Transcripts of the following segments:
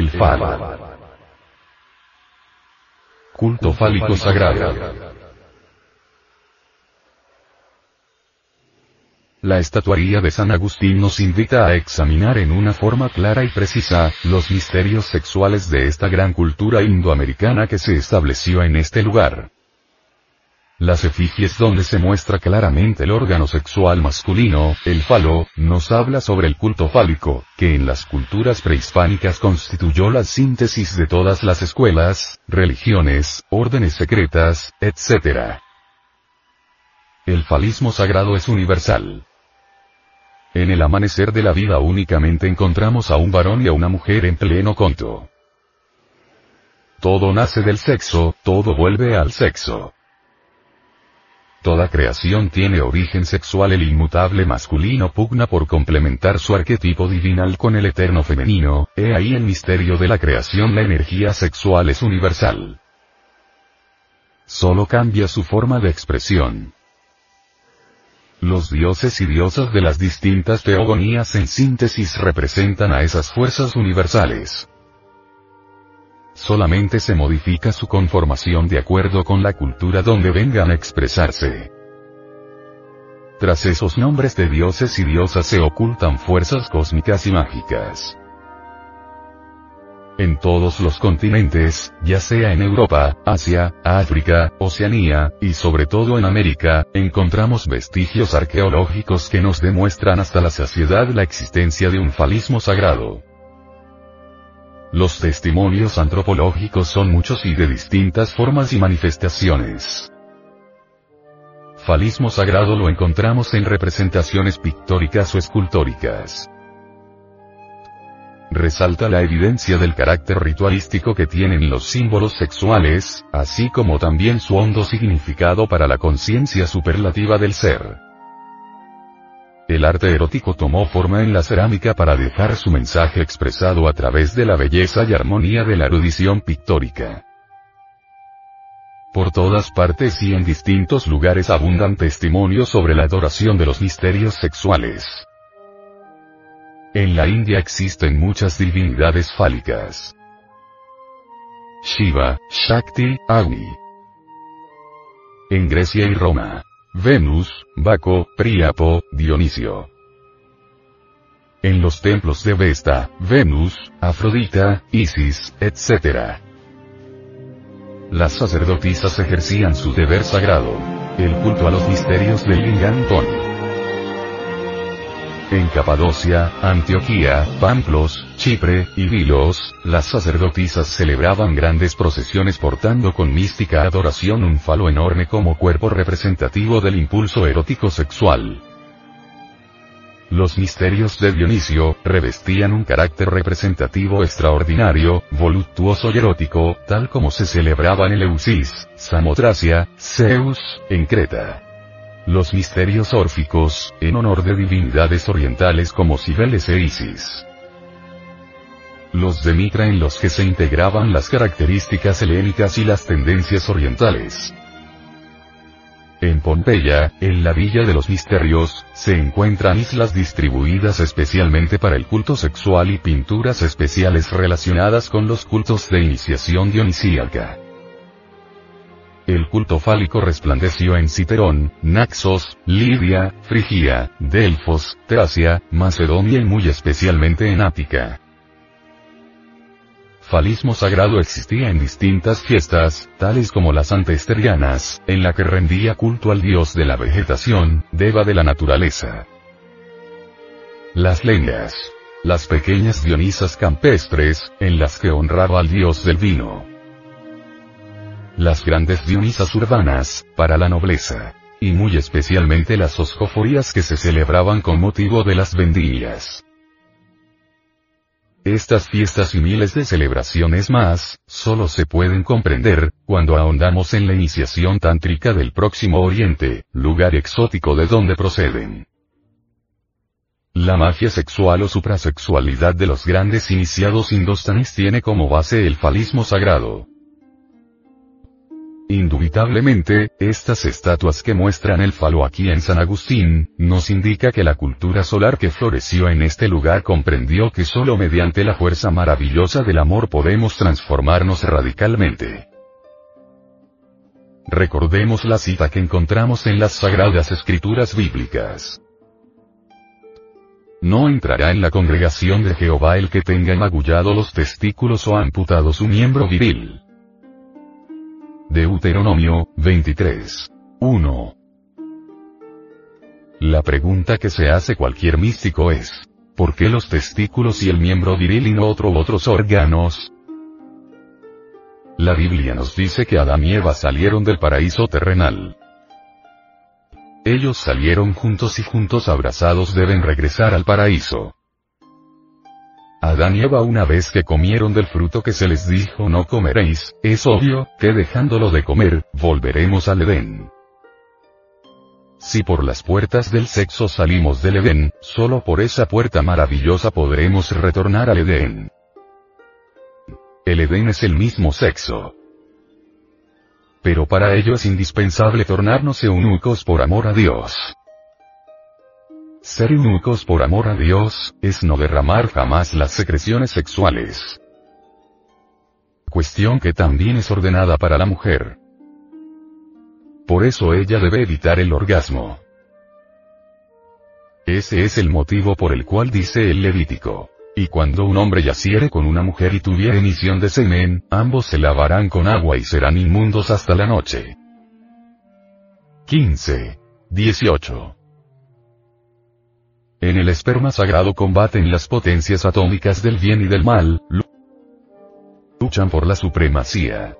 El falo. Culto fálico sagrado. La estatuaría de San Agustín nos invita a examinar en una forma clara y precisa, los misterios sexuales de esta gran cultura indoamericana que se estableció en este lugar. Las efigies donde se muestra claramente el órgano sexual masculino, el falo, nos habla sobre el culto fálico, que en las culturas prehispánicas constituyó la síntesis de todas las escuelas, religiones, órdenes secretas, etc. El falismo sagrado es universal. En el amanecer de la vida únicamente encontramos a un varón y a una mujer en pleno conto. Todo nace del sexo, todo vuelve al sexo. Toda creación tiene origen sexual, el inmutable masculino pugna por complementar su arquetipo divinal con el eterno femenino, he ahí el misterio de la creación, la energía sexual es universal. Solo cambia su forma de expresión. Los dioses y diosas de las distintas teogonías en síntesis representan a esas fuerzas universales. Solamente se modifica su conformación de acuerdo con la cultura donde vengan a expresarse. Tras esos nombres de dioses y diosas se ocultan fuerzas cósmicas y mágicas. En todos los continentes, ya sea en Europa, Asia, África, Oceanía, y sobre todo en América, encontramos vestigios arqueológicos que nos demuestran hasta la saciedad la existencia de un falismo sagrado. Los testimonios antropológicos son muchos y de distintas formas y manifestaciones. Falismo sagrado lo encontramos en representaciones pictóricas o escultóricas resalta la evidencia del carácter ritualístico que tienen los símbolos sexuales, así como también su hondo significado para la conciencia superlativa del ser. El arte erótico tomó forma en la cerámica para dejar su mensaje expresado a través de la belleza y armonía de la erudición pictórica. Por todas partes y en distintos lugares abundan testimonios sobre la adoración de los misterios sexuales. En la India existen muchas divinidades fálicas. Shiva, Shakti, Agni. En Grecia y Roma. Venus, Baco, Priapo, Dionisio. En los templos de Vesta, Venus, Afrodita, Isis, etc. Las sacerdotisas ejercían su deber sagrado. El culto a los misterios del Lingam en Capadocia, Antioquía, Pamplos, Chipre, y Vilos, las sacerdotisas celebraban grandes procesiones portando con mística adoración un falo enorme como cuerpo representativo del impulso erótico sexual. Los misterios de Dionisio, revestían un carácter representativo extraordinario, voluptuoso y erótico, tal como se celebraba en Eleusis, Samotracia, Zeus, en Creta. Los misterios órficos, en honor de divinidades orientales como Cibeles e Isis. Los de Mitra en los que se integraban las características helénicas y las tendencias orientales. En Pompeya, en la Villa de los Misterios, se encuentran islas distribuidas especialmente para el culto sexual y pinturas especiales relacionadas con los cultos de iniciación dionisíaca. El culto fálico resplandeció en Citerón, Naxos, Lidia, Frigia, Delfos, Tracia, Macedonia y muy especialmente en Ática. Falismo sagrado existía en distintas fiestas, tales como las antesterianas, en la que rendía culto al dios de la vegetación, deva de la naturaleza. Las leñas. Las pequeñas dionisas campestres, en las que honraba al dios del vino las grandes dionisas urbanas, para la nobleza. Y muy especialmente las oscoforías que se celebraban con motivo de las vendillas. Estas fiestas y miles de celebraciones más, solo se pueden comprender, cuando ahondamos en la iniciación tántrica del próximo Oriente, lugar exótico de donde proceden. La magia sexual o suprasexualidad de los grandes iniciados indostanes tiene como base el falismo sagrado. Indubitablemente, estas estatuas que muestran el falo aquí en San Agustín, nos indica que la cultura solar que floreció en este lugar comprendió que solo mediante la fuerza maravillosa del amor podemos transformarnos radicalmente. Recordemos la cita que encontramos en las sagradas escrituras bíblicas. No entrará en la congregación de Jehová el que tenga magullado los testículos o amputado su miembro viril. Deuteronomio, 23. 1. La pregunta que se hace cualquier místico es, ¿por qué los testículos y el miembro viril y no otro otros órganos? La Biblia nos dice que Adán y Eva salieron del paraíso terrenal. Ellos salieron juntos y juntos abrazados deben regresar al paraíso. Adán y Eva una vez que comieron del fruto que se les dijo no comeréis, es obvio, que dejándolo de comer, volveremos al Edén. Si por las puertas del sexo salimos del Edén, solo por esa puerta maravillosa podremos retornar al Edén. El Edén es el mismo sexo. Pero para ello es indispensable tornarnos eunucos por amor a Dios. Ser eunucos por amor a Dios, es no derramar jamás las secreciones sexuales. Cuestión que también es ordenada para la mujer. Por eso ella debe evitar el orgasmo. Ese es el motivo por el cual dice el Levítico. Y cuando un hombre yaciere con una mujer y tuviere emisión de semen, ambos se lavarán con agua y serán inmundos hasta la noche. 15. 18. En el esperma sagrado combaten las potencias atómicas del bien y del mal, luchan por la supremacía.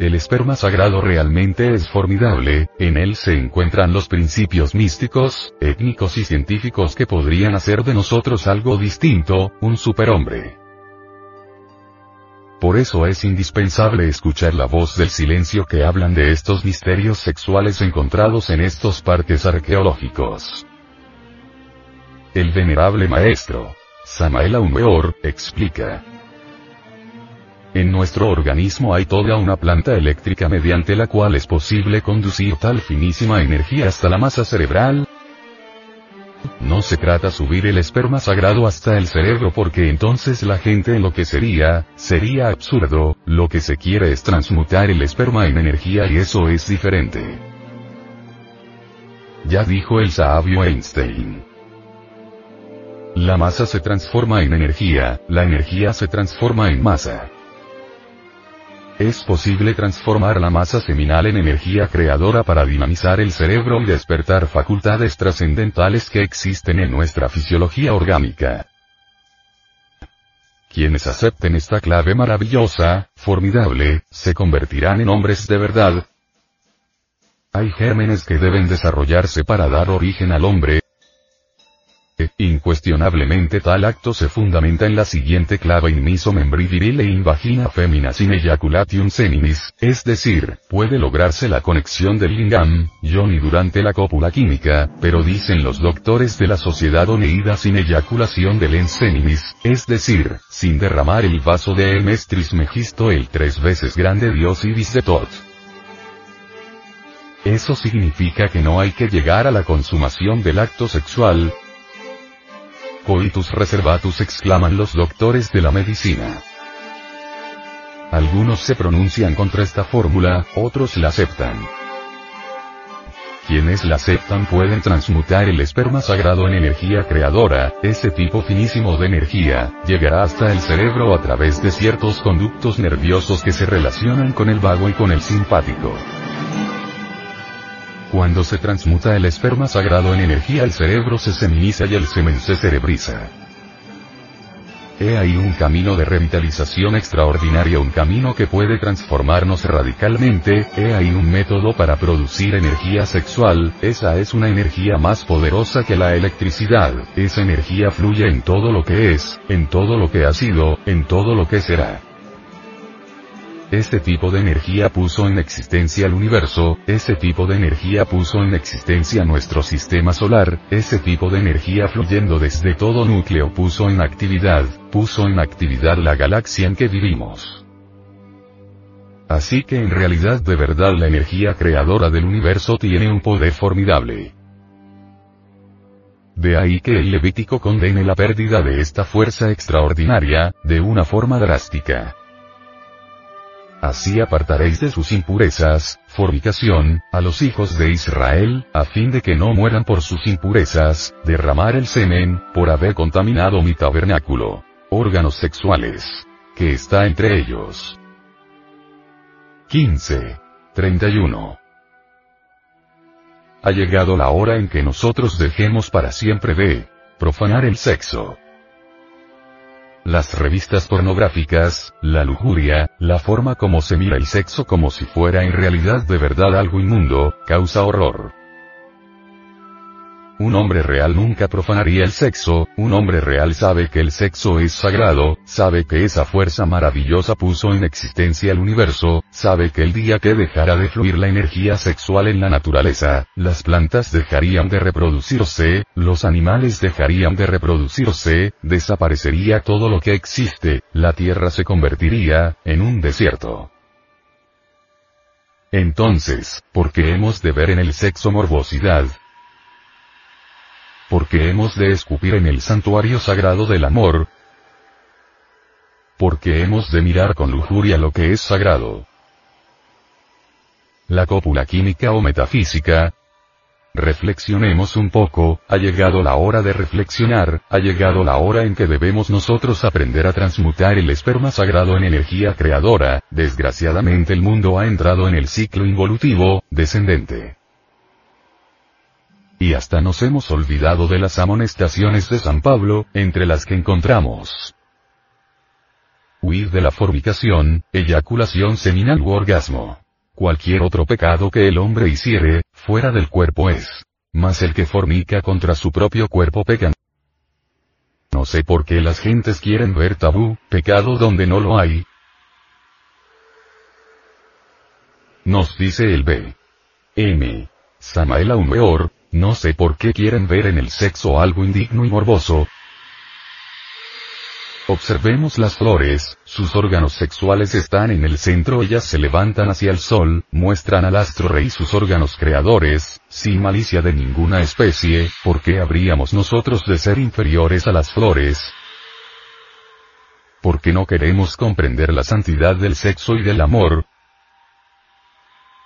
El esperma sagrado realmente es formidable, en él se encuentran los principios místicos, étnicos y científicos que podrían hacer de nosotros algo distinto, un superhombre. Por eso es indispensable escuchar la voz del silencio que hablan de estos misterios sexuales encontrados en estos parques arqueológicos. El venerable maestro, Samael Aumeor, explica. En nuestro organismo hay toda una planta eléctrica mediante la cual es posible conducir tal finísima energía hasta la masa cerebral. No se trata subir el esperma sagrado hasta el cerebro porque entonces la gente enloquecería, sería absurdo, lo que se quiere es transmutar el esperma en energía y eso es diferente. Ya dijo el sabio Einstein. La masa se transforma en energía, la energía se transforma en masa. Es posible transformar la masa seminal en energía creadora para dinamizar el cerebro y despertar facultades trascendentales que existen en nuestra fisiología orgánica. Quienes acepten esta clave maravillosa, formidable, se convertirán en hombres de verdad. Hay gérmenes que deben desarrollarse para dar origen al hombre, Incuestionablemente tal acto se fundamenta en la siguiente clave in miso membri in vagina femina sin ejaculatium seminis, es decir, puede lograrse la conexión del lingam, yoni durante la cópula química, pero dicen los doctores de la sociedad oneida sin eyaculación del ensenimis, es decir, sin derramar el vaso de emestris megisto el tres veces grande dios ibis de tot. Eso significa que no hay que llegar a la consumación del acto sexual, Coitus reservatus exclaman los doctores de la medicina. Algunos se pronuncian contra esta fórmula, otros la aceptan. Quienes la aceptan pueden transmutar el esperma sagrado en energía creadora, ese tipo finísimo de energía, llegará hasta el cerebro a través de ciertos conductos nerviosos que se relacionan con el vago y con el simpático. Cuando se transmuta el esperma sagrado en energía el cerebro se seminiza y el semen se cerebriza. He ahí un camino de revitalización extraordinario, un camino que puede transformarnos radicalmente, he ahí un método para producir energía sexual, esa es una energía más poderosa que la electricidad, esa energía fluye en todo lo que es, en todo lo que ha sido, en todo lo que será. Este tipo de energía puso en existencia el universo, ese tipo de energía puso en existencia nuestro sistema solar, ese tipo de energía fluyendo desde todo núcleo puso en actividad, puso en actividad la galaxia en que vivimos. Así que en realidad de verdad la energía creadora del universo tiene un poder formidable. De ahí que el Levítico condene la pérdida de esta fuerza extraordinaria, de una forma drástica. Así apartaréis de sus impurezas, fornicación, a los hijos de Israel, a fin de que no mueran por sus impurezas, derramar el semen, por haber contaminado mi tabernáculo. Órganos sexuales. Que está entre ellos. 15. 31. Ha llegado la hora en que nosotros dejemos para siempre de profanar el sexo. Las revistas pornográficas, la lujuria, la forma como se mira el sexo como si fuera en realidad de verdad algo inmundo, causa horror. Un hombre real nunca profanaría el sexo, un hombre real sabe que el sexo es sagrado, sabe que esa fuerza maravillosa puso en existencia el universo, sabe que el día que dejara de fluir la energía sexual en la naturaleza, las plantas dejarían de reproducirse, los animales dejarían de reproducirse, desaparecería todo lo que existe, la tierra se convertiría, en un desierto. Entonces, ¿por qué hemos de ver en el sexo morbosidad, porque hemos de escupir en el santuario sagrado del amor, porque hemos de mirar con lujuria lo que es sagrado. La cópula química o metafísica, Reflexionemos un poco, ha llegado la hora de reflexionar, ha llegado la hora en que debemos nosotros aprender a transmutar el esperma sagrado en energía creadora, desgraciadamente el mundo ha entrado en el ciclo involutivo, descendente. Y hasta nos hemos olvidado de las amonestaciones de San Pablo, entre las que encontramos. Huir de la fornicación, eyaculación seminal u orgasmo. Cualquier otro pecado que el hombre hiciere, fuera del cuerpo es. Mas el que fornica contra su propio cuerpo peca. No sé por qué las gentes quieren ver tabú, pecado donde no lo hay. Nos dice el B. M. Samael Aumeor, no sé por qué quieren ver en el sexo algo indigno y morboso. Observemos las flores, sus órganos sexuales están en el centro, ellas se levantan hacia el sol, muestran al astro rey sus órganos creadores, sin malicia de ninguna especie, ¿por qué habríamos nosotros de ser inferiores a las flores? Porque no queremos comprender la santidad del sexo y del amor,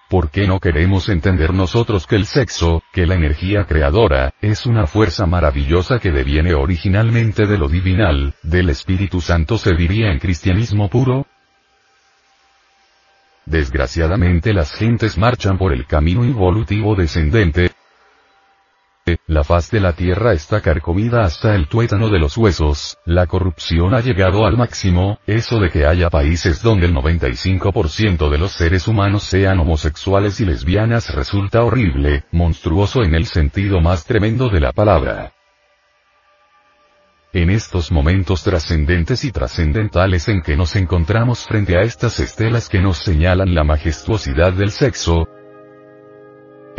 ¿Por qué no queremos entender nosotros que el sexo, que la energía creadora, es una fuerza maravillosa que deviene originalmente de lo divinal, del Espíritu Santo se diría en cristianismo puro? Desgraciadamente las gentes marchan por el camino involutivo descendente, la faz de la tierra está carcomida hasta el tuétano de los huesos, la corrupción ha llegado al máximo, eso de que haya países donde el 95% de los seres humanos sean homosexuales y lesbianas resulta horrible, monstruoso en el sentido más tremendo de la palabra. En estos momentos trascendentes y trascendentales en que nos encontramos frente a estas estelas que nos señalan la majestuosidad del sexo,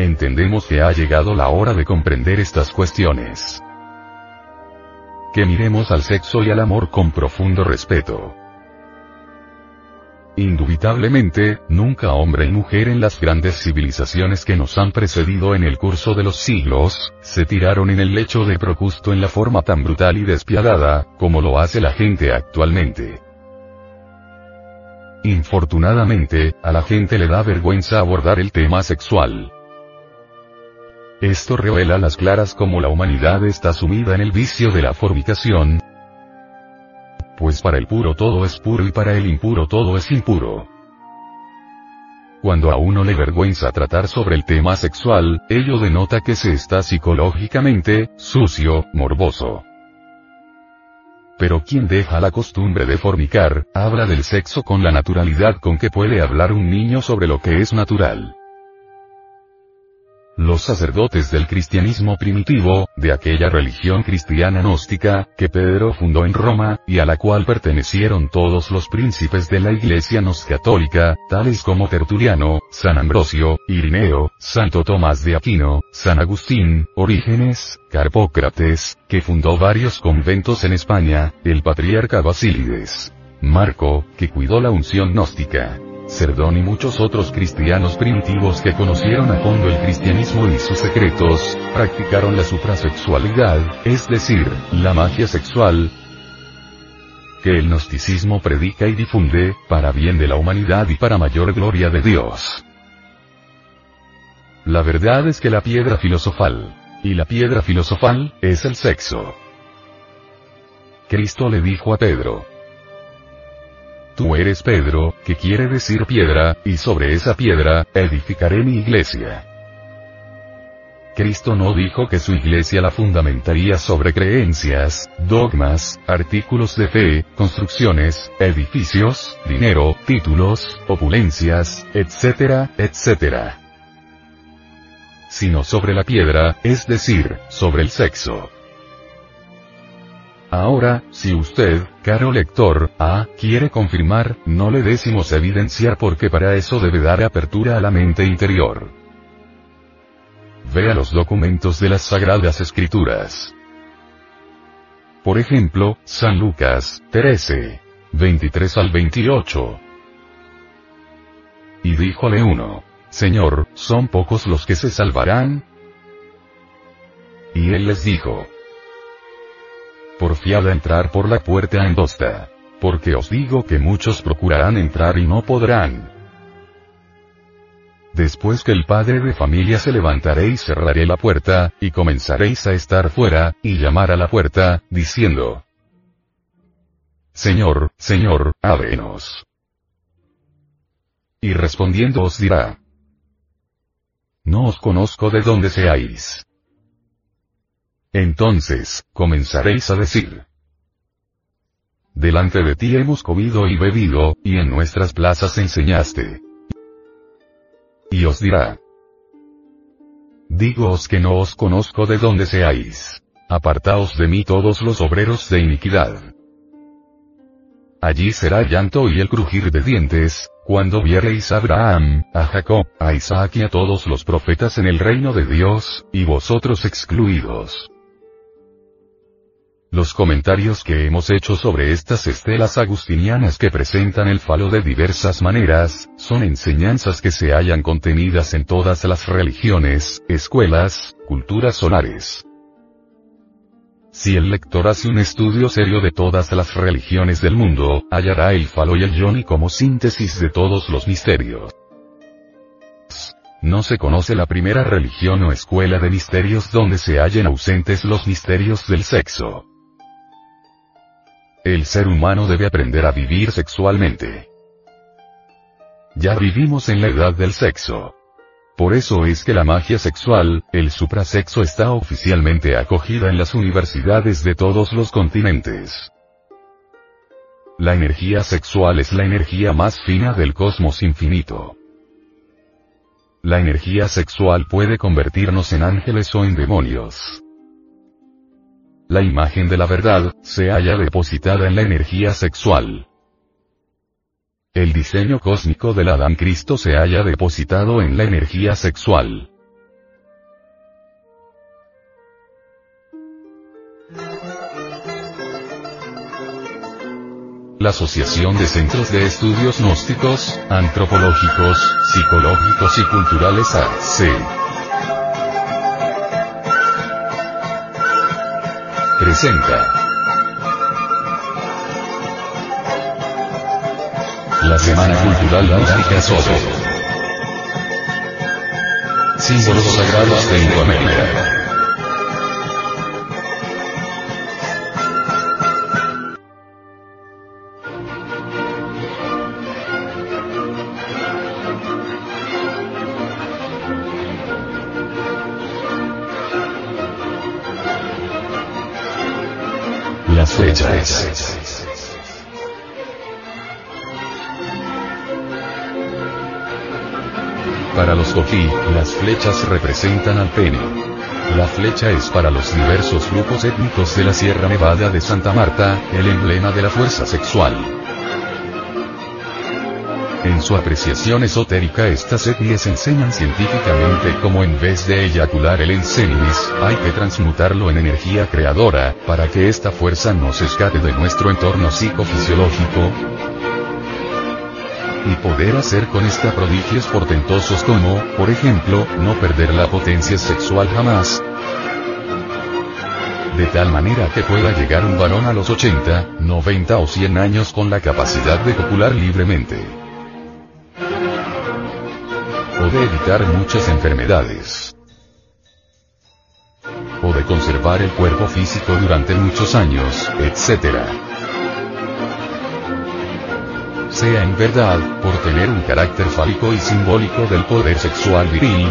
entendemos que ha llegado la hora de comprender estas cuestiones. Que miremos al sexo y al amor con profundo respeto. Indubitablemente, nunca hombre y mujer en las grandes civilizaciones que nos han precedido en el curso de los siglos, se tiraron en el lecho de Procusto en la forma tan brutal y despiadada, como lo hace la gente actualmente. Infortunadamente, a la gente le da vergüenza abordar el tema sexual. Esto revela las claras como la humanidad está sumida en el vicio de la fornicación, pues para el puro todo es puro y para el impuro todo es impuro. Cuando a uno le vergüenza tratar sobre el tema sexual, ello denota que se está psicológicamente, sucio, morboso. Pero quien deja la costumbre de fornicar, habla del sexo con la naturalidad con que puede hablar un niño sobre lo que es natural los sacerdotes del cristianismo primitivo, de aquella religión cristiana gnóstica, que Pedro fundó en Roma, y a la cual pertenecieron todos los príncipes de la iglesia católica, tales como Tertuliano, San Ambrosio, Irineo, Santo Tomás de Aquino, San Agustín, Orígenes, Carpócrates, que fundó varios conventos en España, el patriarca Basílides. Marco, que cuidó la unción gnóstica. Cerdón y muchos otros cristianos primitivos que conocieron a fondo el cristianismo y sus secretos, practicaron la suprasexualidad, es decir, la magia sexual, que el gnosticismo predica y difunde, para bien de la humanidad y para mayor gloria de Dios. La verdad es que la piedra filosofal, y la piedra filosofal, es el sexo. Cristo le dijo a Pedro, Tú eres Pedro, que quiere decir piedra, y sobre esa piedra, edificaré mi iglesia. Cristo no dijo que su iglesia la fundamentaría sobre creencias, dogmas, artículos de fe, construcciones, edificios, dinero, títulos, opulencias, etcétera, etcétera. Sino sobre la piedra, es decir, sobre el sexo. Ahora, si usted, caro lector, A, quiere confirmar, no le decimos evidenciar porque para eso debe dar apertura a la mente interior. Vea los documentos de las Sagradas Escrituras. Por ejemplo, San Lucas, 13. 23 al 28. Y díjole uno, Señor, ¿son pocos los que se salvarán? Y él les dijo, Porfiad a entrar por la puerta angosta. Porque os digo que muchos procurarán entrar y no podrán. Después que el padre de familia se levantaré y cerraré la puerta, y comenzaréis a estar fuera, y llamar a la puerta, diciendo, Señor, Señor, ábrenos. Y respondiendo os dirá, No os conozco de dónde seáis. Entonces, comenzaréis a decir, Delante de ti hemos comido y bebido, y en nuestras plazas enseñaste. Y os dirá, Dígoos que no os conozco de dónde seáis. Apartaos de mí todos los obreros de iniquidad. Allí será llanto y el crujir de dientes, cuando viereis a Abraham, a Jacob, a Isaac y a todos los profetas en el reino de Dios, y vosotros excluidos. Los comentarios que hemos hecho sobre estas estelas agustinianas que presentan el falo de diversas maneras, son enseñanzas que se hallan contenidas en todas las religiones, escuelas, culturas solares. Si el lector hace un estudio serio de todas las religiones del mundo, hallará el falo y el yoni como síntesis de todos los misterios. No se conoce la primera religión o escuela de misterios donde se hallen ausentes los misterios del sexo. El ser humano debe aprender a vivir sexualmente. Ya vivimos en la edad del sexo. Por eso es que la magia sexual, el suprasexo está oficialmente acogida en las universidades de todos los continentes. La energía sexual es la energía más fina del cosmos infinito. La energía sexual puede convertirnos en ángeles o en demonios. La imagen de la verdad, se halla depositada en la energía sexual. El diseño cósmico del Adán Cristo se halla depositado en la energía sexual. La Asociación de Centros de Estudios Gnósticos, Antropológicos, Psicológicos y Culturales AC. Presenta la Semana Cultural Gnóstica Soto. Símbolos sagrados de Indoamérica. Para los Coquí, las flechas representan al pene. La flecha es para los diversos grupos étnicos de la Sierra Nevada de Santa Marta, el emblema de la fuerza sexual. En su apreciación esotérica estas etnias enseñan científicamente cómo en vez de eyacular el ensenis, hay que transmutarlo en energía creadora, para que esta fuerza no se escape de nuestro entorno psicofisiológico. y poder hacer con esta prodigios portentosos como, por ejemplo, no perder la potencia sexual jamás, de tal manera que pueda llegar un varón a los 80, 90 o 100 años con la capacidad de copular libremente. O de evitar muchas enfermedades. O de conservar el cuerpo físico durante muchos años, etc. Sea en verdad, por tener un carácter fálico y simbólico del poder sexual viril,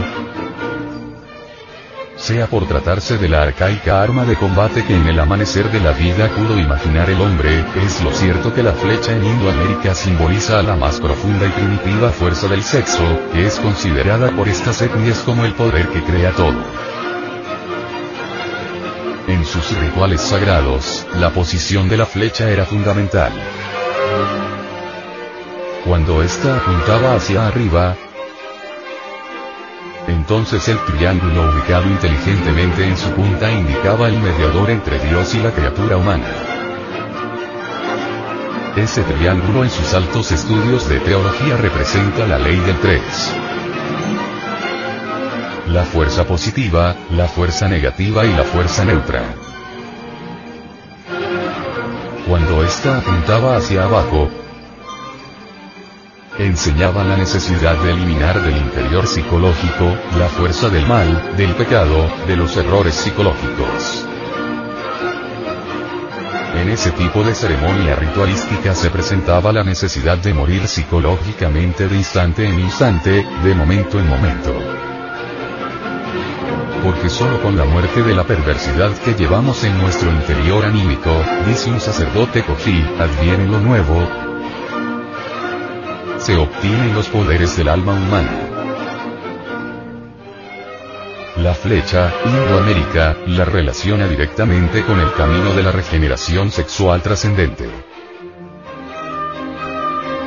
sea por tratarse de la arcaica arma de combate que en el amanecer de la vida pudo imaginar el hombre, es lo cierto que la flecha en Indoamérica simboliza a la más profunda y primitiva fuerza del sexo, que es considerada por estas etnias como el poder que crea todo. En sus rituales sagrados, la posición de la flecha era fundamental. Cuando ésta apuntaba hacia arriba, entonces el triángulo ubicado inteligentemente en su punta indicaba el mediador entre Dios y la criatura humana. Ese triángulo en sus altos estudios de teología representa la ley del 3. La fuerza positiva, la fuerza negativa y la fuerza neutra. Cuando ésta apuntaba hacia abajo, enseñaba la necesidad de eliminar del interior psicológico, la fuerza del mal, del pecado, de los errores psicológicos. En ese tipo de ceremonia ritualística se presentaba la necesidad de morir psicológicamente de instante en instante, de momento en momento. Porque solo con la muerte de la perversidad que llevamos en nuestro interior anímico, dice un sacerdote cogí, adviene lo nuevo, se obtienen los poderes del alma humana. La flecha, Indoamérica, la relaciona directamente con el camino de la regeneración sexual trascendente.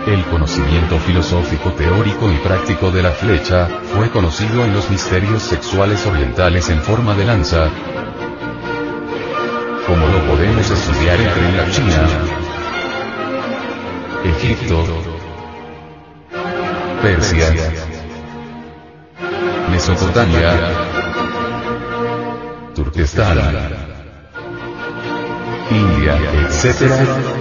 El conocimiento filosófico teórico y práctico de la flecha, fue conocido en los misterios sexuales orientales en forma de lanza, como lo podemos estudiar entre la China, Egipto, Persia, Mesopotamia, Turquestán, India, etc.